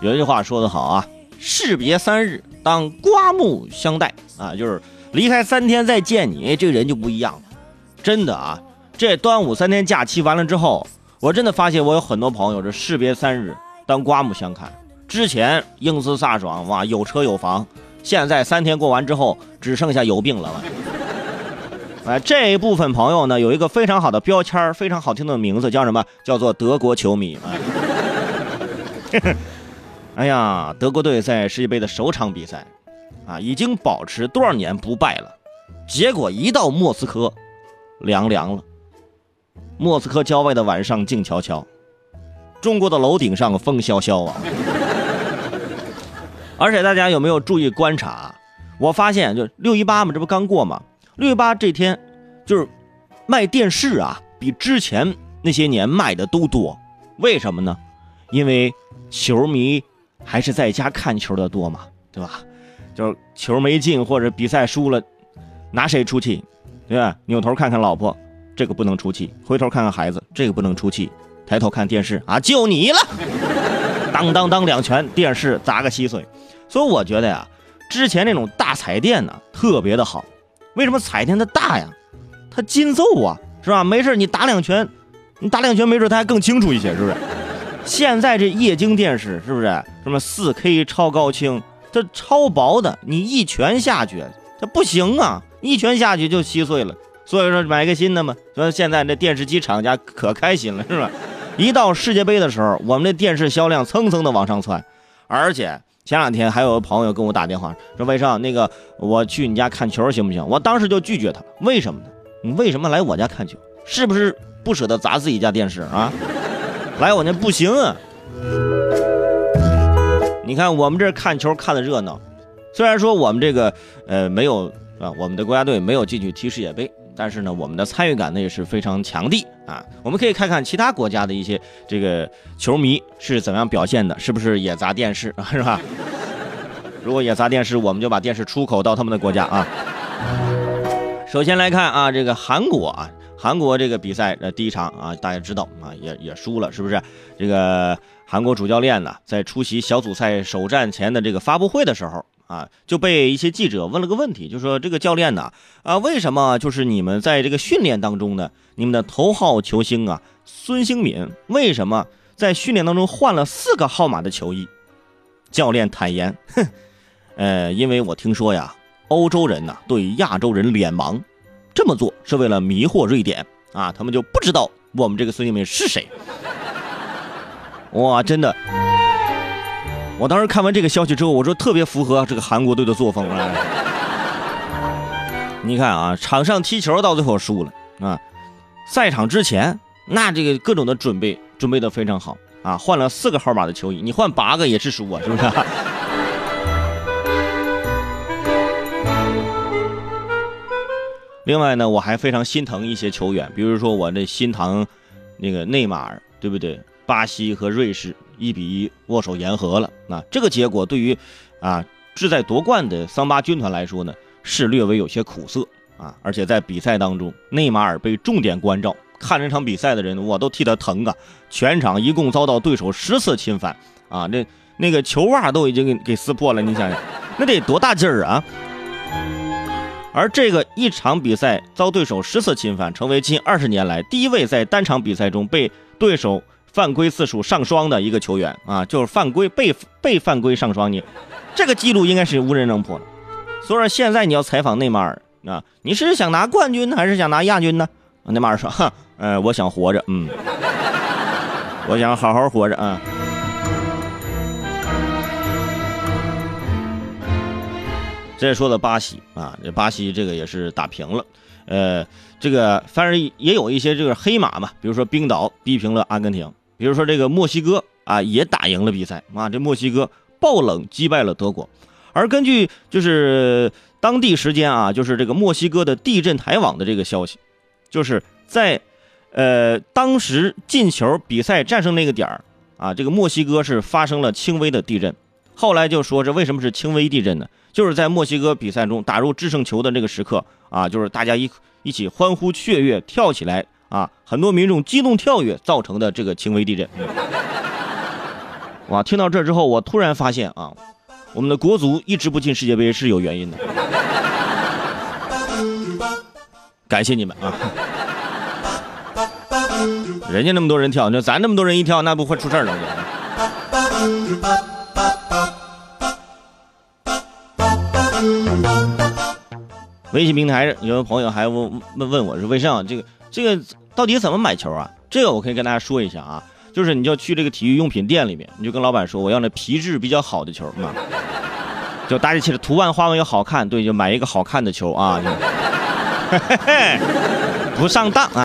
有一句话说得好啊，士别三日，当刮目相待啊，就是离开三天再见你，这个人就不一样了。真的啊，这端午三天假期完了之后，我真的发现我有很多朋友这士别三日，当刮目相看。之前英姿飒爽哇，有车有房，现在三天过完之后，只剩下有病了。哎，这一部分朋友呢，有一个非常好的标签，非常好听的名字，叫什么？叫做德国球迷。哎 哎呀，德国队在世界杯的首场比赛，啊，已经保持多少年不败了，结果一到莫斯科，凉凉了。莫斯科郊外的晚上静悄悄，中国的楼顶上风萧萧啊。而且大家有没有注意观察？我发现就六一八嘛，这不刚过嘛。六一八这天，就是卖电视啊，比之前那些年卖的都多。为什么呢？因为球迷还是在家看球的多嘛，对吧？就是球没进或者比赛输了，拿谁出气？对吧？扭头看看老婆，这个不能出气；回头看看孩子，这个不能出气；抬头看电视啊，就你了！当当当两拳，电视砸个稀碎。所以我觉得呀，之前那种大彩电呢，特别的好。为什么彩电它大呀？它劲奏啊，是吧？没事你打两拳，你打两拳，没准它还更清楚一些，是不是？现在这液晶电视是不是什么四 K 超高清？它超薄的，你一拳下去，它不行啊！一拳下去就稀碎了。所以说买个新的嘛。所以现在这电视机厂家可开心了，是吧？一到世界杯的时候，我们这电视销量蹭蹭的往上窜，而且。前两天还有朋友跟我打电话说：“魏少，那个我去你家看球行不行？”我当时就拒绝他了。为什么呢？你为什么来我家看球？是不是不舍得砸自己家电视啊？来我那不行啊！你看我们这看球看的热闹，虽然说我们这个呃没有啊，我们的国家队没有进去踢世界杯。但是呢，我们的参与感呢也是非常强的啊！我们可以看看其他国家的一些这个球迷是怎么样表现的，是不是也砸电视啊？是吧？如果也砸电视，我们就把电视出口到他们的国家啊！首先来看啊，这个韩国啊，韩国这个比赛的第一场啊，大家知道啊，也也输了，是不是？这个韩国主教练呢，在出席小组赛首战前的这个发布会的时候。啊，就被一些记者问了个问题，就说这个教练呢，啊，为什么就是你们在这个训练当中呢，你们的头号球星啊，孙兴敏为什么在训练当中换了四个号码的球衣？教练坦言，哼，呃，因为我听说呀，欧洲人呢对亚洲人脸盲，这么做是为了迷惑瑞典啊，他们就不知道我们这个孙兴敏是谁。哇，真的。我当时看完这个消息之后，我说特别符合这个韩国队的作风啊！你看啊，场上踢球到最后输了啊，赛场之前那这个各种的准备准备的非常好啊，换了四个号码的球衣，你换八个也是输啊，是不是？另外呢，我还非常心疼一些球员，比如说我那心疼那个内马尔，对不对？巴西和瑞士一比一握手言和了，那这个结果对于，啊志在夺冠的桑巴军团来说呢，是略微有些苦涩啊。而且在比赛当中，内马尔被重点关照，看这场比赛的人我都替他疼啊！全场一共遭到对手十次侵犯啊，那那个球袜都已经给给撕破了，你想想，那得多大劲儿啊！而这个一场比赛遭对手十次侵犯，成为近二十年来第一位在单场比赛中被对手。犯规次数上双的一个球员啊，就是犯规被被犯规上双，你这个记录应该是无人能破的。所以说现在你要采访内马尔啊，你是想拿冠军还是想拿亚军呢？内马尔说：“哈，呃，我想活着，嗯，我想好好活着啊。”再说的巴西啊，这巴西这个也是打平了。呃，这个反正也有一些这个黑马嘛，比如说冰岛逼平了阿根廷。比如说这个墨西哥啊，也打赢了比赛啊，这墨西哥爆冷击败了德国。而根据就是当地时间啊，就是这个墨西哥的地震台网的这个消息，就是在呃当时进球比赛战胜那个点儿啊，这个墨西哥是发生了轻微的地震。后来就说这为什么是轻微地震呢？就是在墨西哥比赛中打入制胜球的那个时刻啊，就是大家一一起欢呼雀跃跳起来。啊，很多民众激动跳跃造成的这个轻微地震。哇，听到这之后，我突然发现啊，我们的国足一直不进世界杯是有原因的。感谢你们啊！人家那么多人跳，那咱那么多人一跳，那不会出事儿了。微信平台有朋友还问问问我说：“魏胜，这个这个到底怎么买球啊？”这个我可以跟大家说一下啊，就是你就去这个体育用品店里面，你就跟老板说我要那皮质比较好的球嘛，就搭起来图案花纹又好看，对，就买一个好看的球啊，不上当啊。